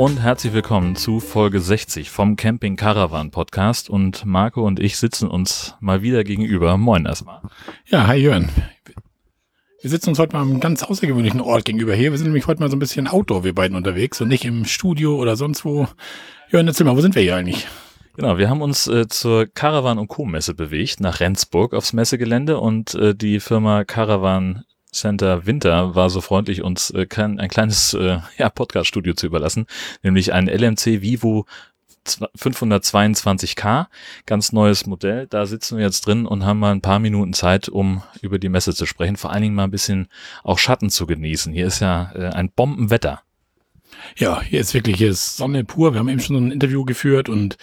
Und herzlich willkommen zu Folge 60 vom Camping Caravan Podcast und Marco und ich sitzen uns mal wieder gegenüber. Moin erstmal. Ja, hi Jörn. Wir sitzen uns heute mal am ganz außergewöhnlichen Ort gegenüber hier. Wir sind nämlich heute mal so ein bisschen Outdoor, wir beiden unterwegs und nicht im Studio oder sonst wo. Jörn, erzähl mal, wo sind wir hier eigentlich? Genau, wir haben uns äh, zur Caravan und Co. Messe bewegt, nach Rendsburg aufs Messegelände und äh, die Firma Caravan Center Winter war so freundlich, uns äh, kein, ein kleines äh, ja, Podcast-Studio zu überlassen, nämlich ein LMC Vivo 522K, ganz neues Modell. Da sitzen wir jetzt drin und haben mal ein paar Minuten Zeit, um über die Messe zu sprechen. Vor allen Dingen mal ein bisschen auch Schatten zu genießen. Hier ist ja äh, ein Bombenwetter. Ja, hier ist wirklich hier ist Sonne pur. Wir haben eben schon ein Interview geführt und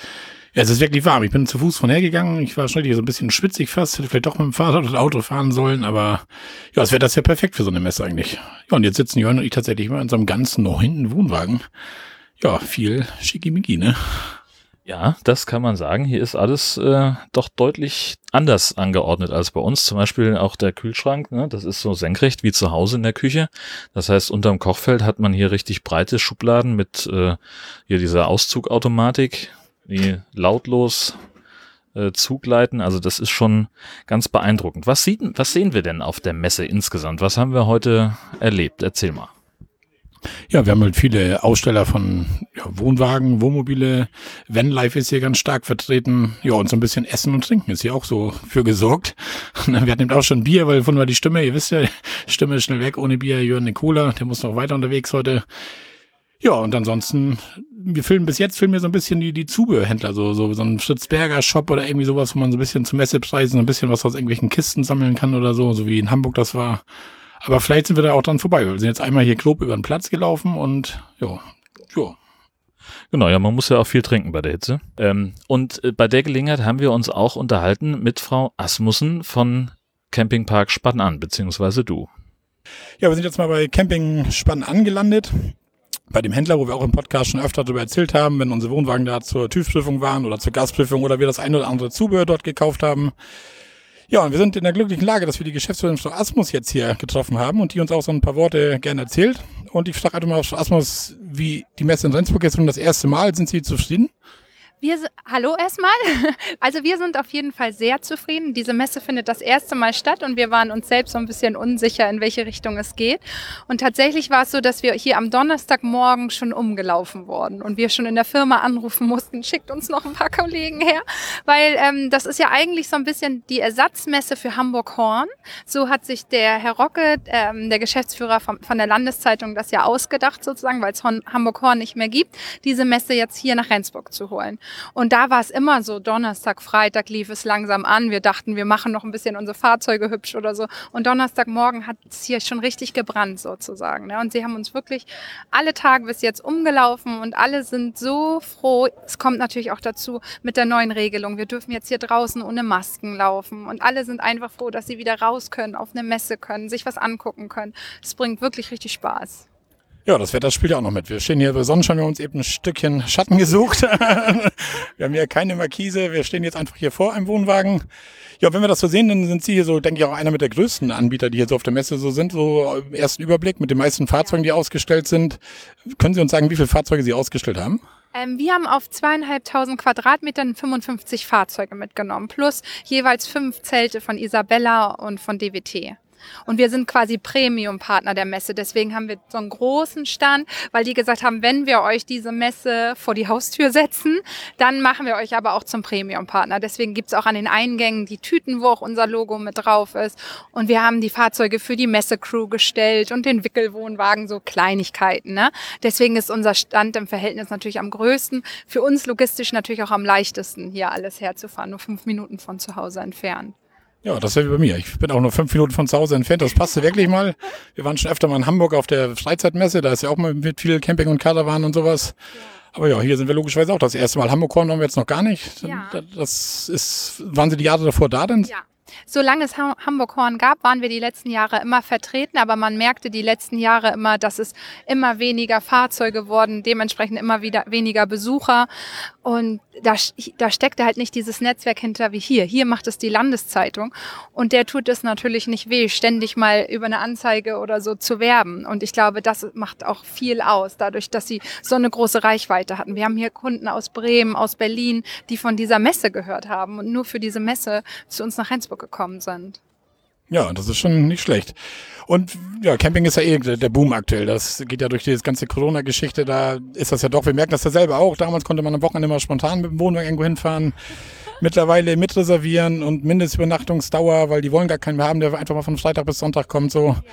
ja, es ist wirklich warm. Ich bin zu Fuß von hergegangen. Ich war schon so ein bisschen schwitzig fast. Hätte vielleicht doch mit dem Fahrrad oder Auto fahren sollen. Aber ja, es wäre das ja perfekt für so eine Messe eigentlich. Ja, und jetzt sitzen Jörn und ich tatsächlich mal in so einem ganz neuen Wohnwagen. Ja, viel Schickimicki, ne? Ja, das kann man sagen. Hier ist alles äh, doch deutlich anders angeordnet als bei uns. Zum Beispiel auch der Kühlschrank, ne? das ist so senkrecht wie zu Hause in der Küche. Das heißt, unterm Kochfeld hat man hier richtig breite Schubladen mit äh, hier dieser Auszugautomatik, die lautlos äh, zugleiten. Also das ist schon ganz beeindruckend. Was, sieht, was sehen wir denn auf der Messe insgesamt? Was haben wir heute erlebt? Erzähl mal. Ja, wir haben halt viele Aussteller von ja, Wohnwagen, Wohnmobile. Vanlife ist hier ganz stark vertreten. Ja, und so ein bisschen Essen und Trinken ist hier auch so für gesorgt. wir hatten eben auch schon Bier, weil von war die Stimme, ihr wisst ja, Stimme ist schnell weg ohne Bier. Jörn eine Cola, der muss noch weiter unterwegs heute. Ja, und ansonsten, wir filmen bis jetzt filmen wir so ein bisschen die, die Zubehörhändler, so, so, so ein Fritzberger Shop oder irgendwie sowas, wo man so ein bisschen zu Messepreisen ein bisschen was aus irgendwelchen Kisten sammeln kann oder so, so wie in Hamburg das war. Aber vielleicht sind wir da auch dran vorbei. Wir sind jetzt einmal hier grob über den Platz gelaufen und ja, ja. Genau, ja, man muss ja auch viel trinken bei der Hitze. Ähm, und äh, bei der Gelegenheit haben wir uns auch unterhalten mit Frau Asmussen von Campingpark Spann an, beziehungsweise du. Ja, wir sind jetzt mal bei Camping Spann angelandet. Bei dem Händler, wo wir auch im Podcast schon öfter darüber erzählt haben, wenn unsere Wohnwagen da zur TÜV-Prüfung waren oder zur Gasprüfung oder wir das ein oder andere Zubehör dort gekauft haben. Ja, und wir sind in der glücklichen Lage, dass wir die Geschäftsführerin Frau Asmus jetzt hier getroffen haben und die uns auch so ein paar Worte gerne erzählt. Und ich frage einfach mal Frau Asmus, wie die Messe in Rendsburg ist und das erste Mal. Sind Sie zufrieden? Wir, hallo erstmal. Also wir sind auf jeden Fall sehr zufrieden. Diese Messe findet das erste Mal statt und wir waren uns selbst so ein bisschen unsicher, in welche Richtung es geht. Und tatsächlich war es so, dass wir hier am Donnerstagmorgen schon umgelaufen wurden und wir schon in der Firma anrufen mussten, schickt uns noch ein paar Kollegen her, weil ähm, das ist ja eigentlich so ein bisschen die Ersatzmesse für Hamburg-Horn. So hat sich der Herr Rocke, ähm, der Geschäftsführer von, von der Landeszeitung, das ja ausgedacht sozusagen, weil es Hamburg-Horn nicht mehr gibt, diese Messe jetzt hier nach Rendsburg zu holen. Und da war es immer so, Donnerstag, Freitag lief es langsam an. Wir dachten, wir machen noch ein bisschen unsere Fahrzeuge hübsch oder so. Und Donnerstagmorgen hat es hier schon richtig gebrannt sozusagen. Ne? Und sie haben uns wirklich alle Tage bis jetzt umgelaufen und alle sind so froh. Es kommt natürlich auch dazu mit der neuen Regelung. Wir dürfen jetzt hier draußen ohne Masken laufen. Und alle sind einfach froh, dass sie wieder raus können, auf eine Messe können, sich was angucken können. Es bringt wirklich richtig Spaß. Ja, das Wetter spielt ja auch noch mit. Wir stehen hier bei Sonnenschein, wir haben uns eben ein Stückchen Schatten gesucht. wir haben hier keine Markise, wir stehen jetzt einfach hier vor einem Wohnwagen. Ja, wenn wir das so sehen, dann sind Sie hier so, denke ich, auch einer mit der größten Anbieter, die hier so auf der Messe so sind. So im ersten Überblick mit den meisten Fahrzeugen, die ausgestellt sind. Können Sie uns sagen, wie viele Fahrzeuge Sie ausgestellt haben? Ähm, wir haben auf zweieinhalbtausend Quadratmetern 55 Fahrzeuge mitgenommen, plus jeweils fünf Zelte von Isabella und von DWT. Und wir sind quasi Premium-Partner der Messe. Deswegen haben wir so einen großen Stand, weil die gesagt haben, wenn wir euch diese Messe vor die Haustür setzen, dann machen wir euch aber auch zum Premium-Partner. Deswegen gibt's auch an den Eingängen die Tüten, wo auch unser Logo mit drauf ist. Und wir haben die Fahrzeuge für die Messe-Crew gestellt und den Wickelwohnwagen, so Kleinigkeiten. Ne? Deswegen ist unser Stand im Verhältnis natürlich am größten. Für uns logistisch natürlich auch am leichtesten, hier alles herzufahren. Nur fünf Minuten von zu Hause entfernt. Ja, das wäre wie bei mir. Ich bin auch nur fünf Minuten von zu Hause entfernt. Das passte wirklich mal. Wir waren schon öfter mal in Hamburg auf der Freizeitmesse. Da ist ja auch mal mit viel Camping und Karawan und sowas. Ja. Aber ja, hier sind wir logischerweise auch das erste Mal. Hamburg waren wir jetzt noch gar nicht. Ja. Das ist, waren Sie die Jahre davor da denn? Ja. Solange es Hamburg Horn gab, waren wir die letzten Jahre immer vertreten, aber man merkte die letzten Jahre immer, dass es immer weniger Fahrzeuge wurden, dementsprechend immer wieder weniger Besucher. Und da, da steckt halt nicht dieses Netzwerk hinter wie hier. Hier macht es die Landeszeitung. Und der tut es natürlich nicht weh, ständig mal über eine Anzeige oder so zu werben. Und ich glaube, das macht auch viel aus, dadurch, dass sie so eine große Reichweite hatten. Wir haben hier Kunden aus Bremen, aus Berlin, die von dieser Messe gehört haben und nur für diese Messe zu uns nach Rendsburg gekommen sind. Ja, das ist schon nicht schlecht. Und ja, Camping ist ja eh der Boom aktuell. Das geht ja durch die ganze Corona-Geschichte. Da ist das ja doch, wir merken das ja selber auch. Damals konnte man am Wochenende mal spontan mit dem Wohnwagen irgendwo hinfahren. Mittlerweile mitreservieren und Mindestübernachtungsdauer, weil die wollen gar keinen mehr haben, der einfach mal von Freitag bis Sonntag kommt. So. Ja.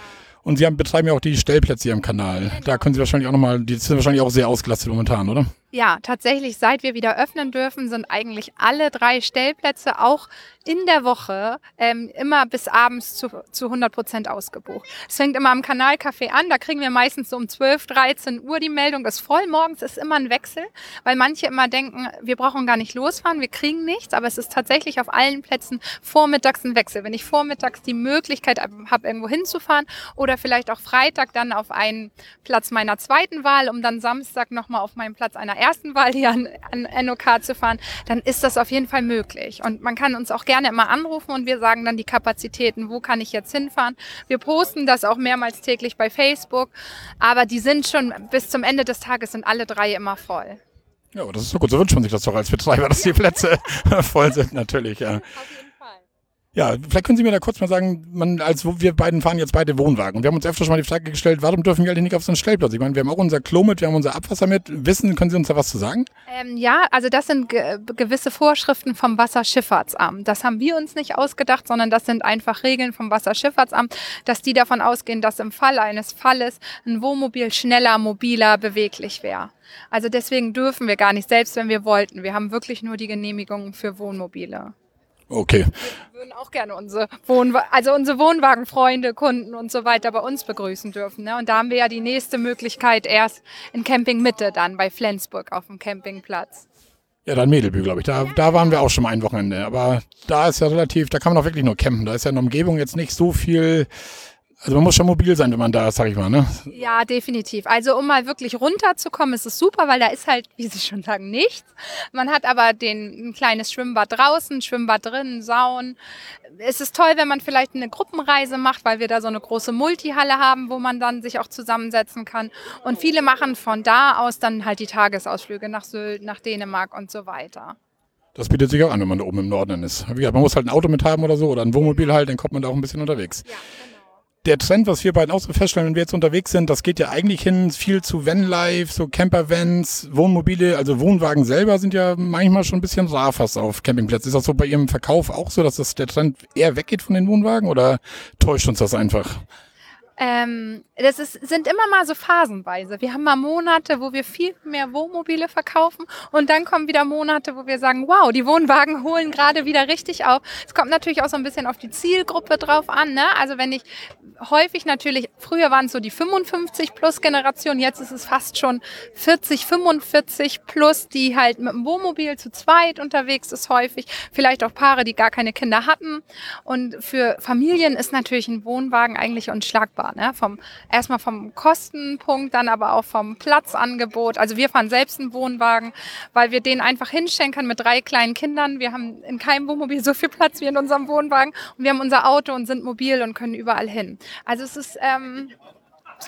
Und Sie haben, betreiben ja auch die Stellplätze hier im Kanal. Genau. Da können Sie wahrscheinlich auch nochmal, die sind wahrscheinlich auch sehr ausgelastet momentan, oder? Ja, tatsächlich, seit wir wieder öffnen dürfen, sind eigentlich alle drei Stellplätze auch in der Woche ähm, immer bis abends zu, zu 100 Prozent ausgebucht. Es fängt immer am Kanalcafé an, da kriegen wir meistens so um 12, 13 Uhr die Meldung, ist voll. Morgens ist immer ein Wechsel, weil manche immer denken, wir brauchen gar nicht losfahren, wir kriegen nichts, aber es ist tatsächlich auf allen Plätzen vormittags ein Wechsel. Wenn ich vormittags die Möglichkeit habe, irgendwo hinzufahren oder vielleicht auch Freitag dann auf einen Platz meiner zweiten Wahl, um dann Samstag nochmal auf meinen Platz einer ersten Wahl hier an, an NOK zu fahren, dann ist das auf jeden Fall möglich. Und man kann uns auch gerne immer anrufen und wir sagen dann die Kapazitäten, wo kann ich jetzt hinfahren. Wir posten das auch mehrmals täglich bei Facebook, aber die sind schon bis zum Ende des Tages sind alle drei immer voll. Ja, das ist so gut. So wünscht man sich das doch als Betreiber, dass die Plätze voll sind, natürlich. Ja. Ja, vielleicht können Sie mir da kurz mal sagen, man, als wir beiden fahren jetzt beide Wohnwagen. Wir haben uns öfter schon mal die Frage gestellt, warum dürfen wir alle nicht auf so einen Stellplatz? Ich meine, wir haben auch unser Klo mit, wir haben unser Abwasser mit. Wissen, können Sie uns da was zu sagen? Ähm, ja, also das sind ge gewisse Vorschriften vom Wasserschifffahrtsamt. Das haben wir uns nicht ausgedacht, sondern das sind einfach Regeln vom Wasserschifffahrtsamt, dass die davon ausgehen, dass im Fall eines Falles ein Wohnmobil schneller, mobiler, beweglich wäre. Also deswegen dürfen wir gar nicht, selbst wenn wir wollten. Wir haben wirklich nur die Genehmigungen für Wohnmobile. Okay. Wir würden auch gerne unsere, Wohnwa also unsere Wohnwagenfreunde, Kunden und so weiter bei uns begrüßen dürfen. Ne? Und da haben wir ja die nächste Möglichkeit erst in Camping Mitte dann bei Flensburg auf dem Campingplatz. Ja, dann Mädelbü, glaube ich. Da, da waren wir auch schon mal ein Wochenende. Aber da ist ja relativ, da kann man auch wirklich nur campen. Da ist ja in der Umgebung jetzt nicht so viel also man muss schon mobil sein, wenn man da ist, sag ich mal, ne? Ja, definitiv. Also um mal wirklich runterzukommen, ist es super, weil da ist halt, wie Sie schon sagen, nichts. Man hat aber den, ein kleines Schwimmbad draußen, Schwimmbad drin, Saun. Es ist toll, wenn man vielleicht eine Gruppenreise macht, weil wir da so eine große Multihalle haben, wo man dann sich auch zusammensetzen kann. Und viele machen von da aus dann halt die Tagesausflüge nach Sylt, nach Dänemark und so weiter. Das bietet sich auch an, wenn man da oben im Norden ist. Wie gesagt, man muss halt ein Auto mit haben oder so oder ein Wohnmobil halt, dann kommt man da auch ein bisschen unterwegs. Ja, genau der Trend, was wir beiden auch so feststellen, wenn wir jetzt unterwegs sind, das geht ja eigentlich hin viel zu Vanlife, so Campervans, Wohnmobile, also Wohnwagen selber sind ja manchmal schon ein bisschen rar fast auf Campingplätzen. Ist das so bei Ihrem Verkauf auch so, dass das der Trend eher weggeht von den Wohnwagen oder täuscht uns das einfach? Ähm, das ist, sind immer mal so phasenweise. Wir haben mal Monate, wo wir viel mehr Wohnmobile verkaufen und dann kommen wieder Monate, wo wir sagen, wow, die Wohnwagen holen gerade wieder richtig auf. Es kommt natürlich auch so ein bisschen auf die Zielgruppe drauf an. Ne? Also wenn ich häufig natürlich, früher waren es so die 55 plus Generation, jetzt ist es fast schon 40, 45 plus, die halt mit dem Wohnmobil zu zweit unterwegs ist häufig. Vielleicht auch Paare, die gar keine Kinder hatten. Und für Familien ist natürlich ein Wohnwagen eigentlich unschlagbar war. Ne? Vom, erstmal vom Kostenpunkt, dann aber auch vom Platzangebot. Also wir fahren selbst einen Wohnwagen, weil wir den einfach hinstellen können mit drei kleinen Kindern. Wir haben in keinem Wohnmobil so viel Platz wie in unserem Wohnwagen. Und wir haben unser Auto und sind mobil und können überall hin. Also es ist ähm,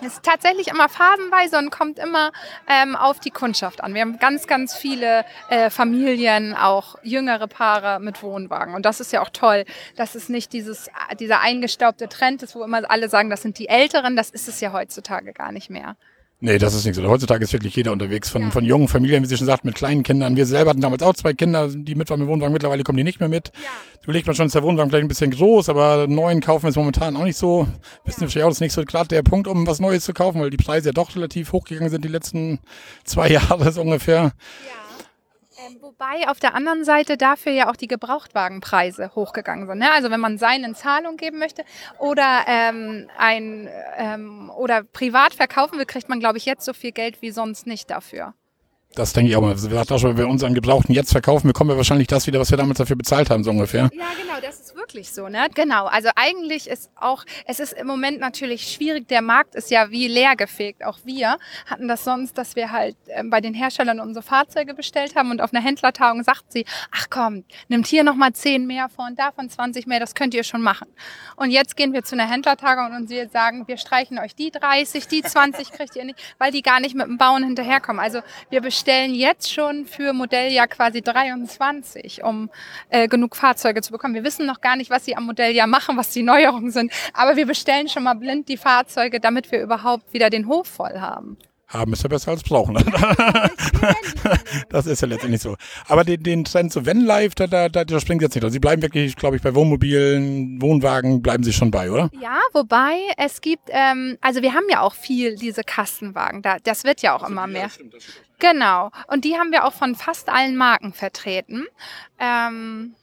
ist tatsächlich immer phasenweise und kommt immer ähm, auf die Kundschaft an. Wir haben ganz, ganz viele äh, Familien, auch jüngere Paare mit Wohnwagen. Und das ist ja auch toll, dass es nicht dieses, dieser eingestaubte Trend ist, wo immer alle sagen, das sind die Älteren. Das ist es ja heutzutage gar nicht mehr. Nee, das ist nicht so. Heutzutage ist wirklich jeder unterwegs. Von, ja. von jungen Familien, wie Sie schon sagt, mit kleinen Kindern. Wir selber hatten damals auch zwei Kinder, die mit waren mit Wohnwagen. Mittlerweile kommen die nicht mehr mit. Ja. Überlegt man schon, ist der Wohnwagen vielleicht ein bisschen groß, aber neuen kaufen ist momentan auch nicht so. Wissen ja. Sie auch, das ist nicht so gerade der Punkt, um was Neues zu kaufen, weil die Preise ja doch relativ hochgegangen sind die letzten zwei Jahre so ungefähr. Ja. Ähm, wobei auf der anderen Seite dafür ja auch die Gebrauchtwagenpreise hochgegangen sind. Ne? Also wenn man seinen Zahlung geben möchte oder ähm, ein ähm, oder privat verkaufen will, kriegt man, glaube ich, jetzt so viel Geld wie sonst nicht dafür. Das denke ich auch mal. Wir auch schon, wenn wir unseren Gebrauchten jetzt verkaufen, bekommen wir wahrscheinlich das wieder, was wir damals dafür bezahlt haben, so ungefähr. Ja, genau, das ist wirklich so, ne? Genau. Also eigentlich ist auch, es ist im Moment natürlich schwierig. Der Markt ist ja wie leergefegt. Auch wir hatten das sonst, dass wir halt äh, bei den Herstellern unsere Fahrzeuge bestellt haben und auf einer Händlertagung sagt sie, ach komm, nimmt hier nochmal 10 mehr vor und davon 20 mehr, das könnt ihr schon machen. Und jetzt gehen wir zu einer Händlertagung und sie sagen, wir streichen euch die 30, die 20 kriegt ihr nicht, weil die gar nicht mit dem Bauen hinterherkommen. Also wir bestellen jetzt schon für Modelljahr quasi 23, um äh, genug Fahrzeuge zu bekommen. Wir wissen noch gar nicht, was sie am Modelljahr machen, was die Neuerungen sind, aber wir bestellen schon mal blind die Fahrzeuge, damit wir überhaupt wieder den Hof voll haben. Haben ist ja besser als brauchen. das ist ja letztendlich so. Aber den, den Trend zu Vanlife, da, da, da, da springt jetzt nicht. Sie bleiben wirklich, glaube ich, bei Wohnmobilen, Wohnwagen bleiben Sie schon bei, oder? Ja, wobei es gibt, ähm, also wir haben ja auch viel diese Kastenwagen. Da, das wird ja auch immer mehr. Genau. Und die haben wir auch von fast allen Marken vertreten. Ähm,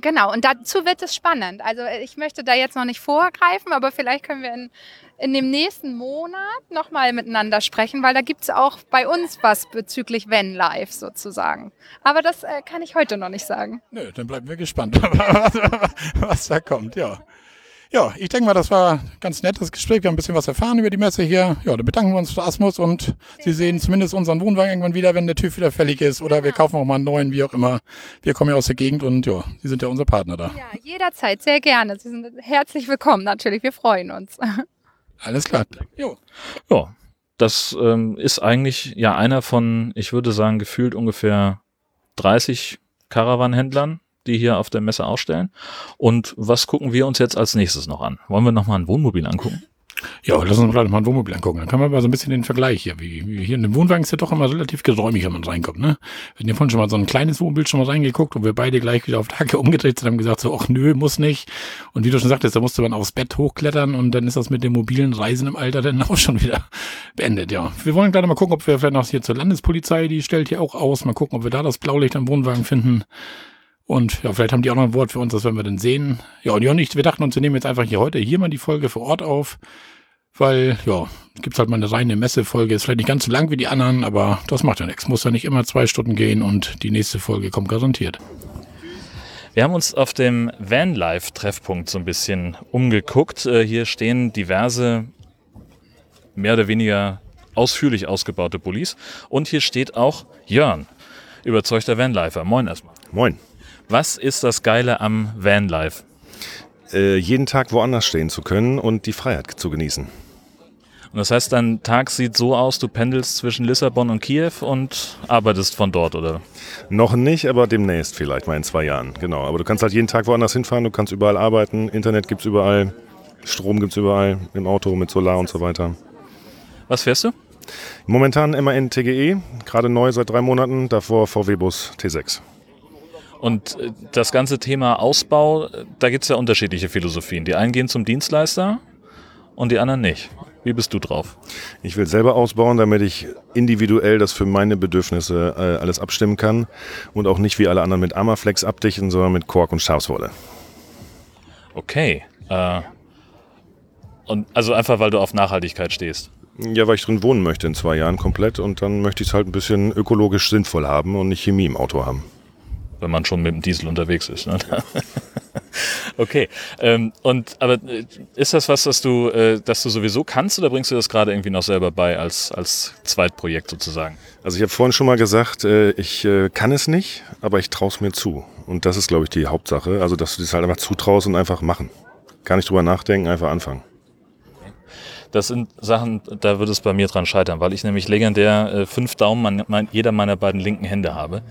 Genau, und dazu wird es spannend. Also ich möchte da jetzt noch nicht vorgreifen, aber vielleicht können wir in, in dem nächsten Monat nochmal miteinander sprechen, weil da gibt es auch bei uns was bezüglich Wenn Live sozusagen. Aber das äh, kann ich heute noch nicht sagen. Nö, dann bleiben wir gespannt, was, was da kommt, ja. Ja, ich denke mal, das war ein ganz nettes Gespräch. Wir haben ein bisschen was erfahren über die Messe hier. Ja, dann bedanken wir uns für Asmus und Sie sehen zumindest unseren Wohnwagen irgendwann wieder, wenn der TÜV wieder fällig ist. Oder wir kaufen auch mal einen neuen, wie auch immer. Wir kommen ja aus der Gegend und ja, Sie sind ja unser Partner da. Ja, jederzeit, sehr gerne. Sie sind herzlich willkommen natürlich. Wir freuen uns. Alles klar. Jo. Ja, das ähm, ist eigentlich ja einer von, ich würde sagen, gefühlt ungefähr 30 Caravan-Händlern, die hier auf der Messe ausstellen. Und was gucken wir uns jetzt als nächstes noch an? Wollen wir noch mal ein Wohnmobil angucken? Ja, lass uns vielleicht mal ein Wohnmobil angucken. Dann kann man mal so ein bisschen den Vergleich hier. Wie, wie hier in dem Wohnwagen ist ja doch immer relativ geräumig, wenn man reinkommt. Ne? Wir hatten ja vorhin schon mal so ein kleines Wohnmobil schon mal reingeguckt und wir beide gleich wieder auf Hacke umgedreht sind und haben gesagt so, ach nö, muss nicht. Und wie du schon sagtest, da musste man aufs Bett hochklettern und dann ist das mit dem mobilen Reisen im Alter dann auch schon wieder beendet. Ja, wir wollen gleich mal gucken, ob wir vielleicht noch hier zur Landespolizei, die stellt hier auch aus. Mal gucken, ob wir da das Blaulicht am Wohnwagen finden. Und ja, vielleicht haben die auch noch ein Wort für uns, das werden wir dann sehen. Ja, und ja nicht, wir dachten uns, wir nehmen jetzt einfach hier heute hier mal die Folge vor Ort auf, weil, ja, gibt's halt mal eine reine Messefolge. Ist vielleicht nicht ganz so lang wie die anderen, aber das macht ja nichts. Muss ja nicht immer zwei Stunden gehen und die nächste Folge kommt garantiert. Wir haben uns auf dem Vanlife-Treffpunkt so ein bisschen umgeguckt. Äh, hier stehen diverse, mehr oder weniger ausführlich ausgebaute Bullis. Und hier steht auch Jörn, überzeugter Vanlifer. Moin erstmal. Moin. Was ist das Geile am Vanlife? Äh, jeden Tag woanders stehen zu können und die Freiheit zu genießen. Und das heißt, dein Tag sieht so aus, du pendelst zwischen Lissabon und Kiew und arbeitest von dort, oder? Noch nicht, aber demnächst vielleicht mal in zwei Jahren. Genau. Aber du kannst halt jeden Tag woanders hinfahren, du kannst überall arbeiten, Internet gibt's überall, Strom gibt's überall, im Auto mit Solar und so weiter. Was fährst du? Momentan MAN TGE, gerade neu seit drei Monaten, davor VW Bus T6. Und äh, das ganze Thema Ausbau, äh, da gibt es ja unterschiedliche Philosophien. Die einen gehen zum Dienstleister und die anderen nicht. Wie bist du drauf? Ich will selber ausbauen, damit ich individuell das für meine Bedürfnisse äh, alles abstimmen kann und auch nicht wie alle anderen mit Amaflex abdichten, sondern mit Kork und Schafswolle. Okay. Äh, und also einfach, weil du auf Nachhaltigkeit stehst. Ja, weil ich drin wohnen möchte in zwei Jahren komplett und dann möchte ich es halt ein bisschen ökologisch sinnvoll haben und nicht Chemie im Auto haben wenn man schon mit dem Diesel unterwegs ist. Ne? okay. Ähm, und aber äh, ist das was, das du, äh, das du sowieso kannst oder bringst du das gerade irgendwie noch selber bei als, als Zweitprojekt sozusagen? Also ich habe vorhin schon mal gesagt, äh, ich äh, kann es nicht, aber ich traue es mir zu. Und das ist, glaube ich, die Hauptsache. Also, dass du das halt einfach zutraust und einfach machen. Gar nicht drüber nachdenken, einfach anfangen. Das sind Sachen, da wird es bei mir dran scheitern, weil ich nämlich legendär äh, fünf Daumen an mein, jeder meiner beiden linken Hände habe.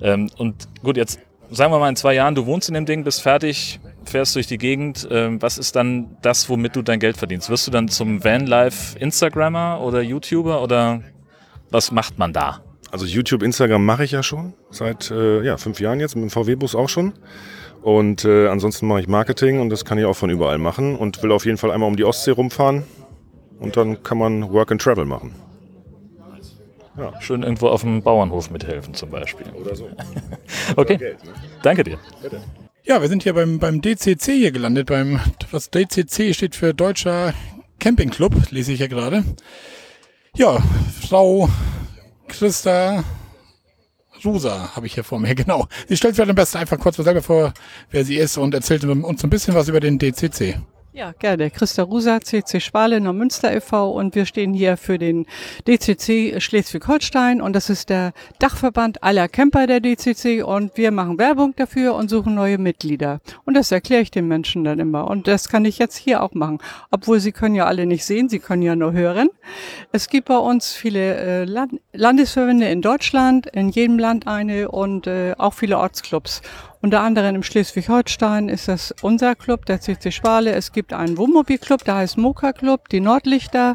Ähm, und gut, jetzt sagen wir mal in zwei Jahren, du wohnst in dem Ding, bist fertig, fährst durch die Gegend. Ähm, was ist dann das, womit du dein Geld verdienst? Wirst du dann zum Vanlife Instagrammer oder YouTuber oder was macht man da? Also YouTube, Instagram mache ich ja schon seit äh, ja, fünf Jahren jetzt, mit dem VW-Bus auch schon. Und äh, ansonsten mache ich Marketing und das kann ich auch von überall machen und will auf jeden Fall einmal um die Ostsee rumfahren und dann kann man Work and Travel machen. Ja. Schön irgendwo auf dem Bauernhof mithelfen zum Beispiel. Oder so. okay, Geld, ne? danke dir. Bitte. Ja, wir sind hier beim, beim DCC hier gelandet. Beim, was DCC steht für Deutscher Campingclub, lese ich ja gerade. Ja, Frau Christa Rosa habe ich hier vor mir, genau. Sie stellt vielleicht am besten einfach kurz selber vor, wer sie ist und erzählt uns ein bisschen was über den DCC. Ja, gerne. Christa Rusa, CC Schwale, Neumünster e.V. und wir stehen hier für den DCC Schleswig-Holstein und das ist der Dachverband aller Camper der DCC und wir machen Werbung dafür und suchen neue Mitglieder. Und das erkläre ich den Menschen dann immer und das kann ich jetzt hier auch machen. Obwohl sie können ja alle nicht sehen, sie können ja nur hören. Es gibt bei uns viele äh, Land Landesverbände in Deutschland, in jedem Land eine und äh, auch viele Ortsclubs. Unter anderem im Schleswig-Holstein ist das unser Club, der CC Schwale. Es gibt einen Wohnmobilclub, der heißt Moka Club, die Nordlichter.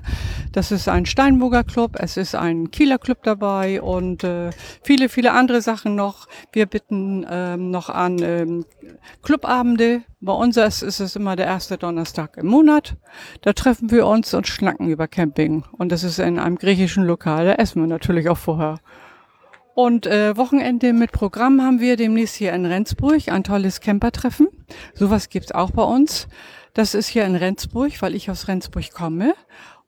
Das ist ein Steinburger Club. Es ist ein Kieler Club dabei und äh, viele, viele andere Sachen noch. Wir bitten ähm, noch an ähm, Clubabende. Bei uns ist es immer der erste Donnerstag im Monat. Da treffen wir uns und schnacken über Camping. Und das ist in einem griechischen Lokal. Da essen wir natürlich auch vorher. Und äh, Wochenende mit Programm haben wir demnächst hier in Rendsburg ein tolles Campertreffen. Sowas gibt's auch bei uns. Das ist hier in Rendsburg, weil ich aus Rendsburg komme.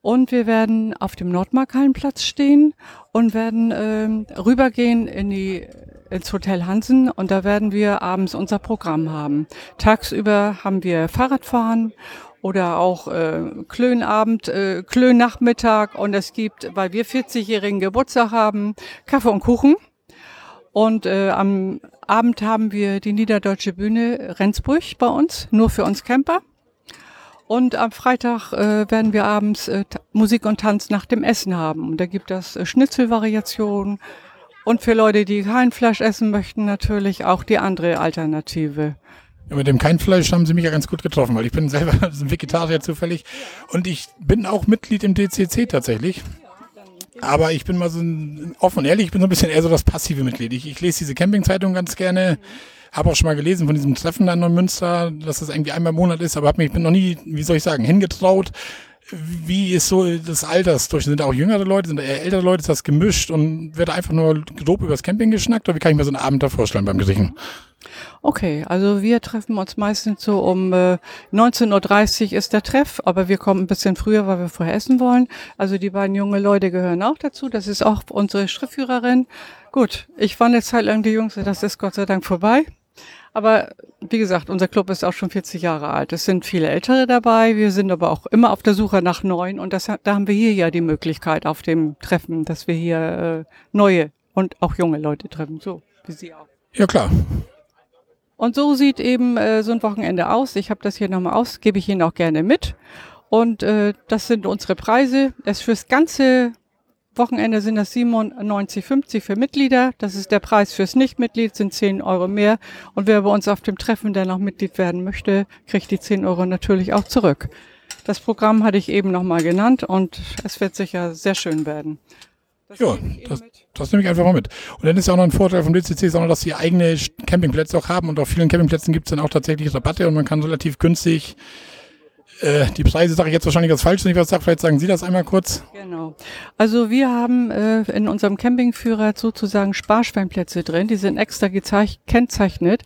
Und wir werden auf dem Nordmarkhallenplatz stehen und werden äh, rübergehen in die ins Hotel Hansen und da werden wir abends unser Programm haben. Tagsüber haben wir Fahrradfahren oder auch äh, Klönabend, äh, Klönnachmittag und es gibt, weil wir 40-jährigen Geburtstag haben, Kaffee und Kuchen. Und äh, am Abend haben wir die Niederdeutsche Bühne Rendsburg bei uns, nur für uns Camper. Und am Freitag äh, werden wir abends äh, Musik und Tanz nach dem Essen haben. Und da gibt es äh, Schnitzelvariationen und für Leute, die kein Fleisch essen möchten, natürlich auch die andere Alternative. Ja, mit dem kein Fleisch haben sie mich ja ganz gut getroffen, weil ich bin selber Vegetarier zufällig und ich bin auch Mitglied im DCC tatsächlich. Aber ich bin mal so ein, offen und ehrlich, ich bin so ein bisschen eher so das passive Mitglied. Ich, ich lese diese Campingzeitung ganz gerne, habe auch schon mal gelesen von diesem Treffen da in Münster, dass das irgendwie einmal im Monat ist, aber hab mich, ich bin noch nie, wie soll ich sagen, hingetraut. Wie ist so das Altersdurchschnitt? Sind auch jüngere Leute, sind eher ältere Leute, ist das gemischt und wird einfach nur grob übers Camping geschnackt oder wie kann ich mir so einen Abend da vorstellen beim Gerichten? Okay, also wir treffen uns meistens so um äh, 19.30 Uhr ist der Treff, aber wir kommen ein bisschen früher, weil wir vorher essen wollen. Also die beiden junge Leute gehören auch dazu. Das ist auch unsere Schriftführerin. Gut, ich war eine Zeit lang die Jüngste, das ist Gott sei Dank vorbei. Aber wie gesagt, unser Club ist auch schon 40 Jahre alt. Es sind viele Ältere dabei. Wir sind aber auch immer auf der Suche nach neuen. Und das, da haben wir hier ja die Möglichkeit auf dem Treffen, dass wir hier äh, neue und auch junge Leute treffen. So wie Sie auch. Ja, klar. Und so sieht eben äh, so ein Wochenende aus. Ich habe das hier nochmal aus, gebe ich Ihnen auch gerne mit. Und äh, das sind unsere Preise. Das fürs ganze Wochenende sind das 97,50 für Mitglieder. Das ist der Preis fürs Nichtmitglied, sind 10 Euro mehr. Und wer bei uns auf dem Treffen, der noch Mitglied werden möchte, kriegt die 10 Euro natürlich auch zurück. Das Programm hatte ich eben nochmal genannt und es wird sicher sehr schön werden. Das ja, das, das nehme ich einfach mal mit. Und dann ist ja auch noch ein Vorteil vom DCC, sondern dass sie eigene Campingplätze auch haben und auf vielen Campingplätzen gibt es dann auch tatsächlich Rabatte und man kann relativ günstig äh, die Preise sage ich jetzt wahrscheinlich ganz falsch, wenn ich was sage. Vielleicht sagen Sie das einmal kurz. Genau. Also wir haben äh, in unserem Campingführer sozusagen Sparschweinplätze drin. Die sind extra gekennzeichnet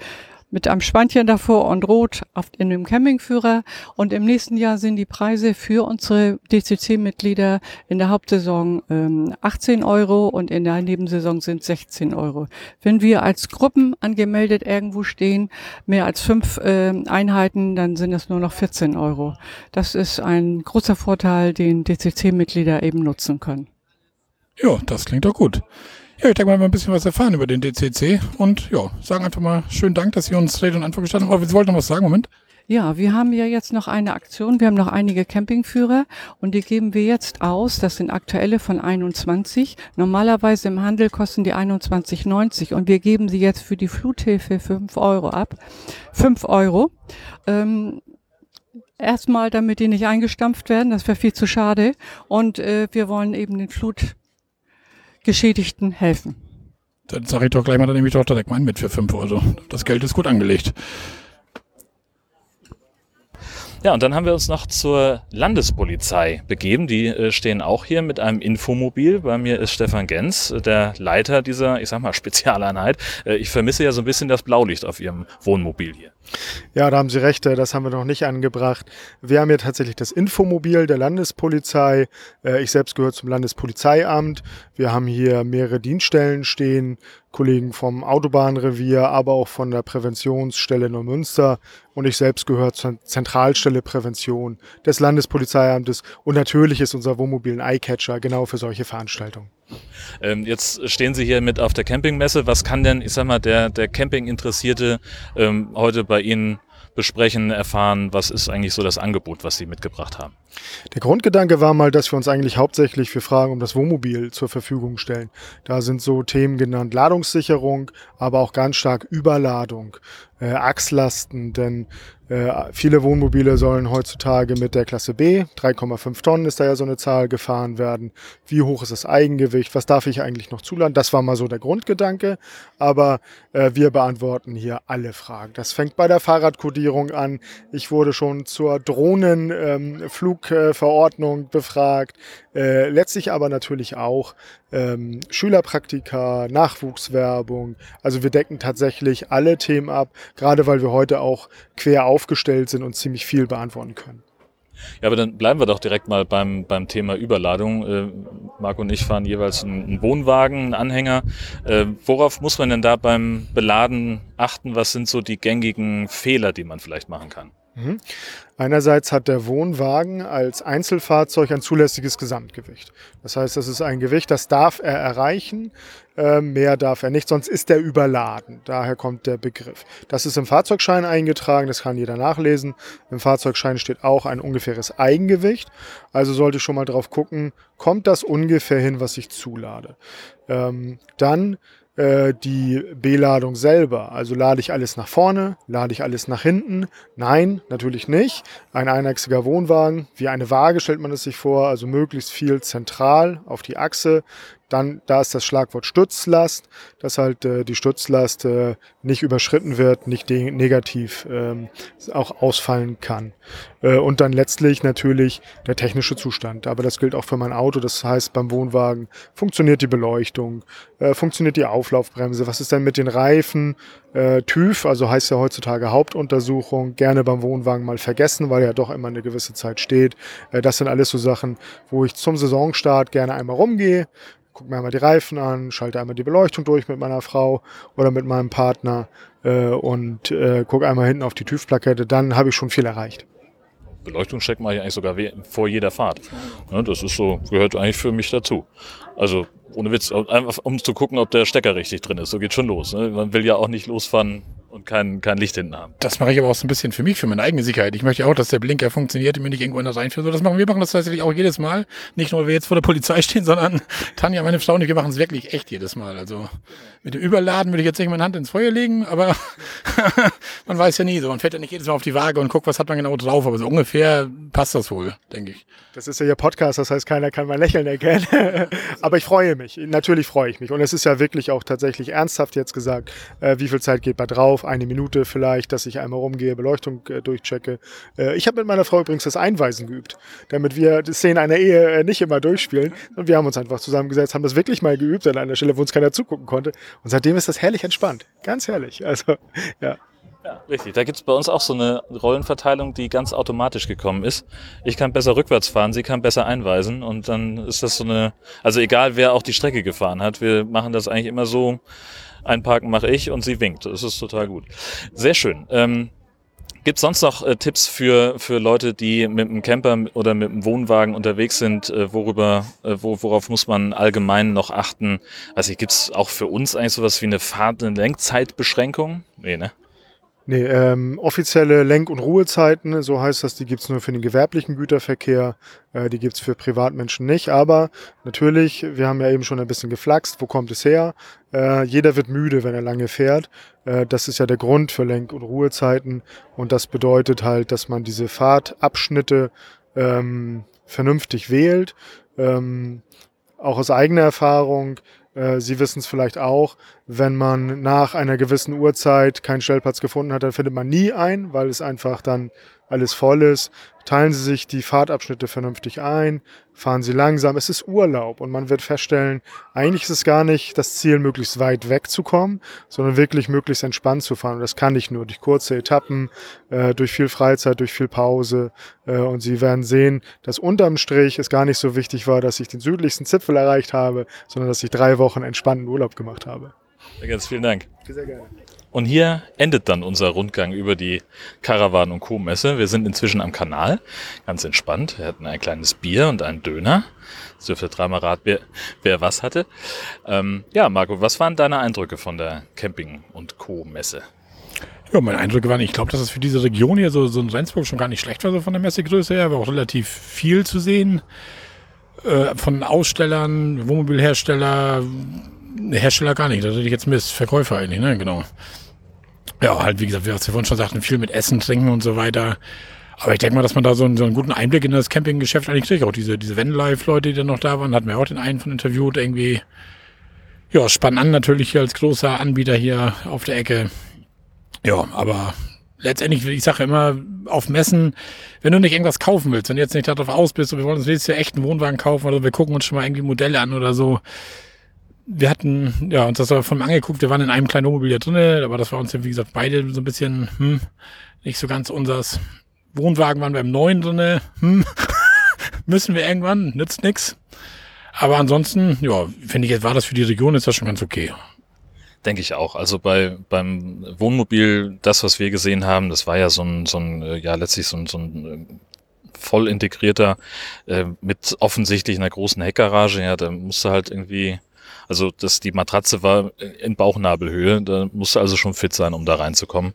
mit einem Spannchen davor und rot auf, in dem Campingführer. Und im nächsten Jahr sind die Preise für unsere DCC-Mitglieder in der Hauptsaison ähm, 18 Euro und in der Nebensaison sind 16 Euro. Wenn wir als Gruppen angemeldet irgendwo stehen, mehr als fünf äh, Einheiten, dann sind es nur noch 14 Euro. Das ist ein großer Vorteil, den DCC-Mitglieder eben nutzen können. Ja, das klingt doch gut. Ja, ich denke mal, wir haben ein bisschen was erfahren über den DCC und ja, sagen einfach mal schönen Dank, dass Sie uns Rede und Antwort gestanden haben. Aber Sie wollten noch was sagen, Moment. Ja, wir haben ja jetzt noch eine Aktion. Wir haben noch einige Campingführer und die geben wir jetzt aus. Das sind aktuelle von 21. Normalerweise im Handel kosten die 21,90 und wir geben sie jetzt für die Fluthilfe 5 Euro ab. 5 Euro. Ähm, Erstmal, damit die nicht eingestampft werden, das wäre viel zu schade. Und äh, wir wollen eben den Flut Geschädigten helfen. Dann sage ich doch gleich mal, dann nehme ich doch direkt mal mit für 5 Euro. Das Geld ist gut angelegt. Ja, und dann haben wir uns noch zur Landespolizei begeben. Die äh, stehen auch hier mit einem Infomobil. Bei mir ist Stefan Gens, der Leiter dieser, ich sag mal, Spezialeinheit. Äh, ich vermisse ja so ein bisschen das Blaulicht auf Ihrem Wohnmobil hier. Ja, da haben Sie recht, äh, das haben wir noch nicht angebracht. Wir haben ja tatsächlich das Infomobil der Landespolizei. Äh, ich selbst gehöre zum Landespolizeiamt. Wir haben hier mehrere Dienststellen stehen, Kollegen vom Autobahnrevier, aber auch von der Präventionsstelle Neumünster. Und ich selbst gehöre zur Zentralstelle Prävention des Landespolizeiamtes. Und natürlich ist unser Wohnmobil ein Eyecatcher genau für solche Veranstaltungen. Ähm, jetzt stehen Sie hier mit auf der Campingmesse. Was kann denn, ich sag mal, der, der Camping-Interessierte ähm, heute bei Ihnen besprechen, erfahren, was ist eigentlich so das Angebot, was Sie mitgebracht haben? Der Grundgedanke war mal, dass wir uns eigentlich hauptsächlich für Fragen um das Wohnmobil zur Verfügung stellen. Da sind so Themen genannt Ladungssicherung, aber auch ganz stark Überladung, äh, Achslasten, denn äh, viele Wohnmobile sollen heutzutage mit der Klasse B, 3,5 Tonnen ist da ja so eine Zahl, gefahren werden. Wie hoch ist das Eigengewicht? Was darf ich eigentlich noch zuladen? Das war mal so der Grundgedanke, aber äh, wir beantworten hier alle Fragen. Das fängt bei der Fahrradkodierung an. Ich wurde schon zur Drohnenflugverordnung ähm, befragt. Äh, letztlich aber natürlich auch ähm, Schülerpraktika, Nachwuchswerbung. Also wir decken tatsächlich alle Themen ab, gerade weil wir heute auch quer aufgestellt sind und ziemlich viel beantworten können. Ja, aber dann bleiben wir doch direkt mal beim, beim Thema Überladung. Äh, Marco und ich fahren jeweils einen, einen Wohnwagen, einen Anhänger. Äh, worauf muss man denn da beim Beladen achten? Was sind so die gängigen Fehler, die man vielleicht machen kann? Mhm. Einerseits hat der Wohnwagen als Einzelfahrzeug ein zulässiges Gesamtgewicht. Das heißt, das ist ein Gewicht, das darf er erreichen, äh, mehr darf er nicht, sonst ist er überladen. Daher kommt der Begriff. Das ist im Fahrzeugschein eingetragen, das kann jeder nachlesen. Im Fahrzeugschein steht auch ein ungefähres Eigengewicht. Also sollte ich schon mal drauf gucken, kommt das ungefähr hin, was ich zulade. Ähm, dann äh, die Beladung selber. Also lade ich alles nach vorne, lade ich alles nach hinten? Nein, natürlich nicht. Ein einachsiger Wohnwagen, wie eine Waage stellt man es sich vor, also möglichst viel zentral auf die Achse. Dann, da ist das Schlagwort Stützlast, dass halt äh, die Stützlast äh, nicht überschritten wird, nicht negativ ähm, auch ausfallen kann. Äh, und dann letztlich natürlich der technische Zustand. Aber das gilt auch für mein Auto. Das heißt, beim Wohnwagen funktioniert die Beleuchtung, äh, funktioniert die Auflaufbremse. Was ist denn mit den Reifen? Äh, TÜV, also heißt ja heutzutage Hauptuntersuchung, gerne beim Wohnwagen mal vergessen, weil er ja doch immer eine gewisse Zeit steht. Äh, das sind alles so Sachen, wo ich zum Saisonstart gerne einmal rumgehe gucke mir einmal die Reifen an, schalte einmal die Beleuchtung durch mit meiner Frau oder mit meinem Partner äh, und äh, gucke einmal hinten auf die TÜV-Plakette, dann habe ich schon viel erreicht. Beleuchtungscheck mache ich eigentlich sogar vor jeder Fahrt. Ja, das ist so, gehört eigentlich für mich dazu. Also ohne Witz, einfach um zu gucken, ob der Stecker richtig drin ist. So geht schon los. Ne? Man will ja auch nicht losfahren und kein, kein Licht hinten haben. Das mache ich aber auch so ein bisschen für mich, für meine eigene Sicherheit. Ich möchte auch, dass der Blinker funktioniert und mir nicht irgendwo in das reinführt. So, das machen wir machen das tatsächlich auch jedes Mal. Nicht nur, weil wir jetzt vor der Polizei stehen, sondern Tanja, meine Frau und wir machen es wirklich echt jedes Mal. Also mit dem Überladen würde ich jetzt nicht meine Hand ins Feuer legen, aber man weiß ja nie so. Man fährt ja nicht jedes Mal auf die Waage und guckt, was hat man genau drauf. Aber so ungefähr passt das wohl, denke ich. Das ist ja Ihr Podcast, das heißt, keiner kann mein Lächeln erkennen. aber ich freue mich. Natürlich freue ich mich. Und es ist ja wirklich auch tatsächlich ernsthaft jetzt gesagt, äh, wie viel Zeit geht bei drauf? Eine Minute vielleicht, dass ich einmal rumgehe, Beleuchtung äh, durchchecke. Äh, ich habe mit meiner Frau übrigens das Einweisen geübt, damit wir die Szene einer Ehe äh, nicht immer durchspielen. Und wir haben uns einfach zusammengesetzt, haben das wirklich mal geübt an einer Stelle, wo uns keiner zugucken konnte. Und seitdem ist das herrlich entspannt. Ganz herrlich. Also, ja. Ja, richtig. Da gibt es bei uns auch so eine Rollenverteilung, die ganz automatisch gekommen ist. Ich kann besser rückwärts fahren, sie kann besser einweisen und dann ist das so eine, also egal wer auch die Strecke gefahren hat, wir machen das eigentlich immer so, einparken mache ich und sie winkt. Das ist total gut. Sehr schön. Ähm, Gibt es sonst noch äh, Tipps für, für Leute, die mit einem Camper oder mit einem Wohnwagen unterwegs sind? Äh, worüber, äh, wo, worauf muss man allgemein noch achten? Also gibt es auch für uns eigentlich sowas wie eine Fahrt, eine Lenkzeitbeschränkung? Nee, ne? Nee, ähm, offizielle Lenk- und Ruhezeiten, so heißt das, die gibt's nur für den gewerblichen Güterverkehr, äh, die gibt's für Privatmenschen nicht. Aber natürlich, wir haben ja eben schon ein bisschen geflaxt, wo kommt es her? Äh, jeder wird müde, wenn er lange fährt. Äh, das ist ja der Grund für Lenk- und Ruhezeiten. Und das bedeutet halt, dass man diese Fahrtabschnitte ähm, vernünftig wählt. Ähm, auch aus eigener Erfahrung, äh, Sie wissen es vielleicht auch, wenn man nach einer gewissen Uhrzeit keinen Stellplatz gefunden hat, dann findet man nie ein, weil es einfach dann alles voll ist, teilen Sie sich die Fahrtabschnitte vernünftig ein, fahren Sie langsam. Es ist Urlaub und man wird feststellen, eigentlich ist es gar nicht das Ziel, möglichst weit wegzukommen, sondern wirklich möglichst entspannt zu fahren. Und das kann ich nur durch kurze Etappen, äh, durch viel Freizeit, durch viel Pause. Äh, und Sie werden sehen, dass unterm Strich es gar nicht so wichtig war, dass ich den südlichsten Zipfel erreicht habe, sondern dass ich drei Wochen entspannten Urlaub gemacht habe. Ganz vielen Dank. Sehr gerne. Und hier endet dann unser Rundgang über die Caravan und Co. Messe. Wir sind inzwischen am Kanal, ganz entspannt. Wir hatten ein kleines Bier und einen Döner. Es dürfte dreimal raten, wer, wer was hatte. Ähm, ja, Marco, was waren deine Eindrücke von der Camping und Co. Messe? Ja, meine Eindrücke waren, ich glaube, dass es für diese Region hier, so, so in Rendsburg, schon gar nicht schlecht war, so von der Messegröße her. War auch relativ viel zu sehen. Äh, von Ausstellern, Wohnmobilhersteller, Hersteller gar nicht. Da hätte ich jetzt Mist. Verkäufer eigentlich, ne? Genau. Ja, halt, wie gesagt, wie wir vorhin schon sagten, viel mit Essen, Trinken und so weiter. Aber ich denke mal, dass man da so einen, so einen guten Einblick in das Campinggeschäft eigentlich kriegt. Auch diese, diese Vanlife-Leute, die dann noch da waren, hatten wir auch den einen von interviewt, irgendwie. Ja, spannend an natürlich hier als großer Anbieter hier auf der Ecke. Ja, aber letztendlich, ich sage immer, auf Messen, wenn du nicht irgendwas kaufen willst, wenn du jetzt nicht darauf aus bist, und wir wollen uns nächstes Jahr echt einen Wohnwagen kaufen oder wir gucken uns schon mal irgendwie Modelle an oder so, wir hatten ja uns das von angeguckt, wir waren in einem kleinen Wohnmobil hier drin, aber das war uns ja, wie gesagt, beide so ein bisschen hm, nicht so ganz unsers. Wohnwagen waren wir im neuen drinne, hm, müssen wir irgendwann, nützt nix. Aber ansonsten, ja, finde ich, jetzt war das für die Region, ist das schon ganz okay. Denke ich auch. Also bei beim Wohnmobil, das, was wir gesehen haben, das war ja so ein, so ein ja letztlich so ein, so ein äh, voll integrierter, äh, mit offensichtlich einer großen Heckgarage, ja, da musste halt irgendwie also das, die Matratze war in Bauchnabelhöhe, da musste also schon fit sein, um da reinzukommen.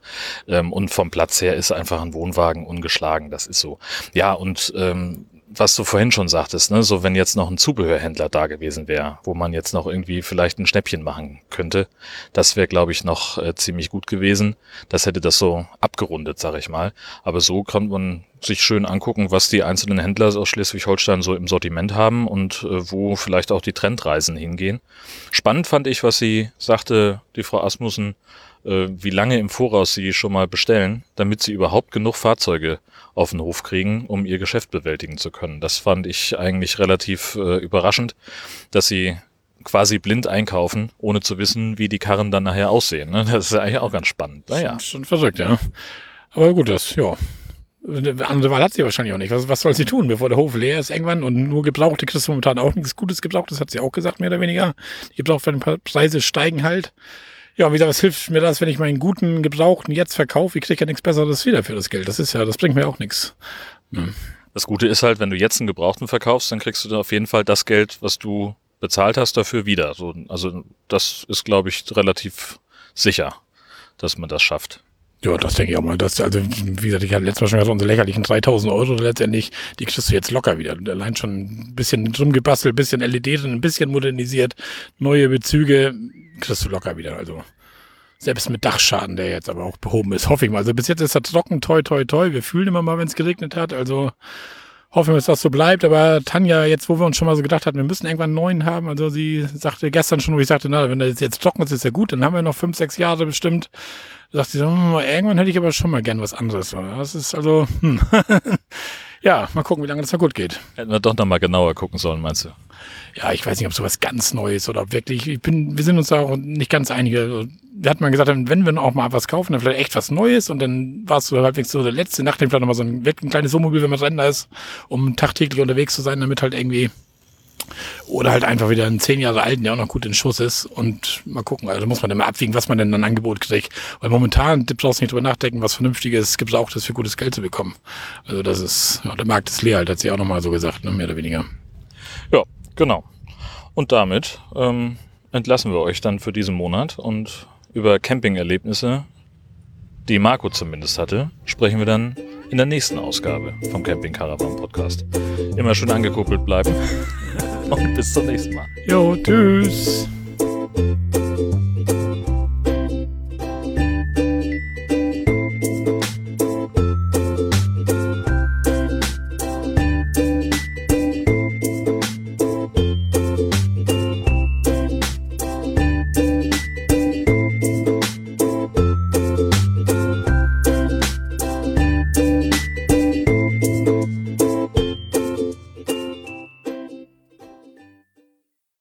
Ähm, und vom Platz her ist einfach ein Wohnwagen ungeschlagen, das ist so. Ja, und ähm, was du vorhin schon sagtest, ne, so wenn jetzt noch ein Zubehörhändler da gewesen wäre, wo man jetzt noch irgendwie vielleicht ein Schnäppchen machen könnte, das wäre, glaube ich, noch äh, ziemlich gut gewesen. Das hätte das so abgerundet, sag ich mal. Aber so kann man sich schön angucken, was die einzelnen Händler aus Schleswig-Holstein so im Sortiment haben und äh, wo vielleicht auch die Trendreisen hingehen. Spannend fand ich, was sie sagte, die Frau Asmussen, äh, wie lange im Voraus sie schon mal bestellen, damit sie überhaupt genug Fahrzeuge auf den Hof kriegen, um ihr Geschäft bewältigen zu können. Das fand ich eigentlich relativ äh, überraschend, dass sie quasi blind einkaufen, ohne zu wissen, wie die Karren dann nachher aussehen. Ne? Das ist eigentlich auch ganz spannend. Naja. Schon, schon verrückt, ja. Aber gut, das, ja. Eine andere Wahl hat sie wahrscheinlich auch nicht. Was, was soll sie tun, bevor der Hof leer ist irgendwann und nur Gebrauchte kriegst du momentan auch nichts Gutes Gebrauchtes, hat sie auch gesagt, mehr oder weniger. Die Gebrauchtpreise steigen halt. Ja, wie gesagt, was hilft mir das, wenn ich meinen guten Gebrauchten jetzt verkaufe? Ich kriege ja nichts Besseres wieder für das Geld. Das ist ja, das bringt mir auch nichts. Hm. Das Gute ist halt, wenn du jetzt einen Gebrauchten verkaufst, dann kriegst du auf jeden Fall das Geld, was du bezahlt hast, dafür wieder. So, also das ist, glaube ich, relativ sicher, dass man das schafft. Ja, das denke ich auch mal. Das, also, wie gesagt, ich hatte letztes Mal schon gesagt, unsere lächerlichen 3000 Euro letztendlich, die kriegst du jetzt locker wieder. Allein schon ein bisschen drum gebastelt, ein bisschen LED drin, ein bisschen modernisiert, neue Bezüge, kriegst du locker wieder. Also, selbst mit Dachschaden, der jetzt aber auch behoben ist, hoffe ich mal. Also, bis jetzt ist er trocken, toi, toi, toi. Wir fühlen immer mal, wenn es geregnet hat. Also, hoffen wir, dass das so bleibt. Aber Tanja, jetzt, wo wir uns schon mal so gedacht hatten, wir müssen irgendwann einen neuen haben. Also, sie sagte gestern schon, wo ich sagte, na, wenn das jetzt trocken ist, ist ja gut. Dann haben wir noch fünf, sechs Jahre bestimmt sagt sie so, hm, irgendwann hätte ich aber schon mal gern was anderes. Das ist also, hm. ja, mal gucken, wie lange das noch gut geht. Hätten wir doch noch mal genauer gucken sollen, meinst du? Ja, ich weiß nicht, ob sowas ganz Neues oder ob wirklich, ich bin, wir sind uns da auch nicht ganz einige. Wir hatten mal gesagt, wenn wir auch mal was kaufen, dann vielleicht echt was Neues und dann war es so halbwegs so der letzte Nacht, vielleicht nochmal so ein, ein kleines Wohnmobil, wenn man drin ist, um tagtäglich unterwegs zu sein, damit halt irgendwie oder halt einfach wieder einen zehn Jahre alten, der auch noch gut in Schuss ist. Und mal gucken, also muss man dann mal abwiegen, was man denn an Angebot kriegt. Weil momentan du nicht drüber nachdenken, was Vernünftiges gibt es für gutes Geld zu bekommen. Also das ist, ja, der Markt ist leer, halt, hat sie auch nochmal so gesagt, ne, mehr oder weniger. Ja, genau. Und damit ähm, entlassen wir euch dann für diesen Monat und über Campingerlebnisse, die Marco zumindest hatte, sprechen wir dann in der nächsten Ausgabe vom Camping Caravan Podcast. Immer schön angekuppelt bleiben und bis zum nächsten Mal. Jo, tschüss.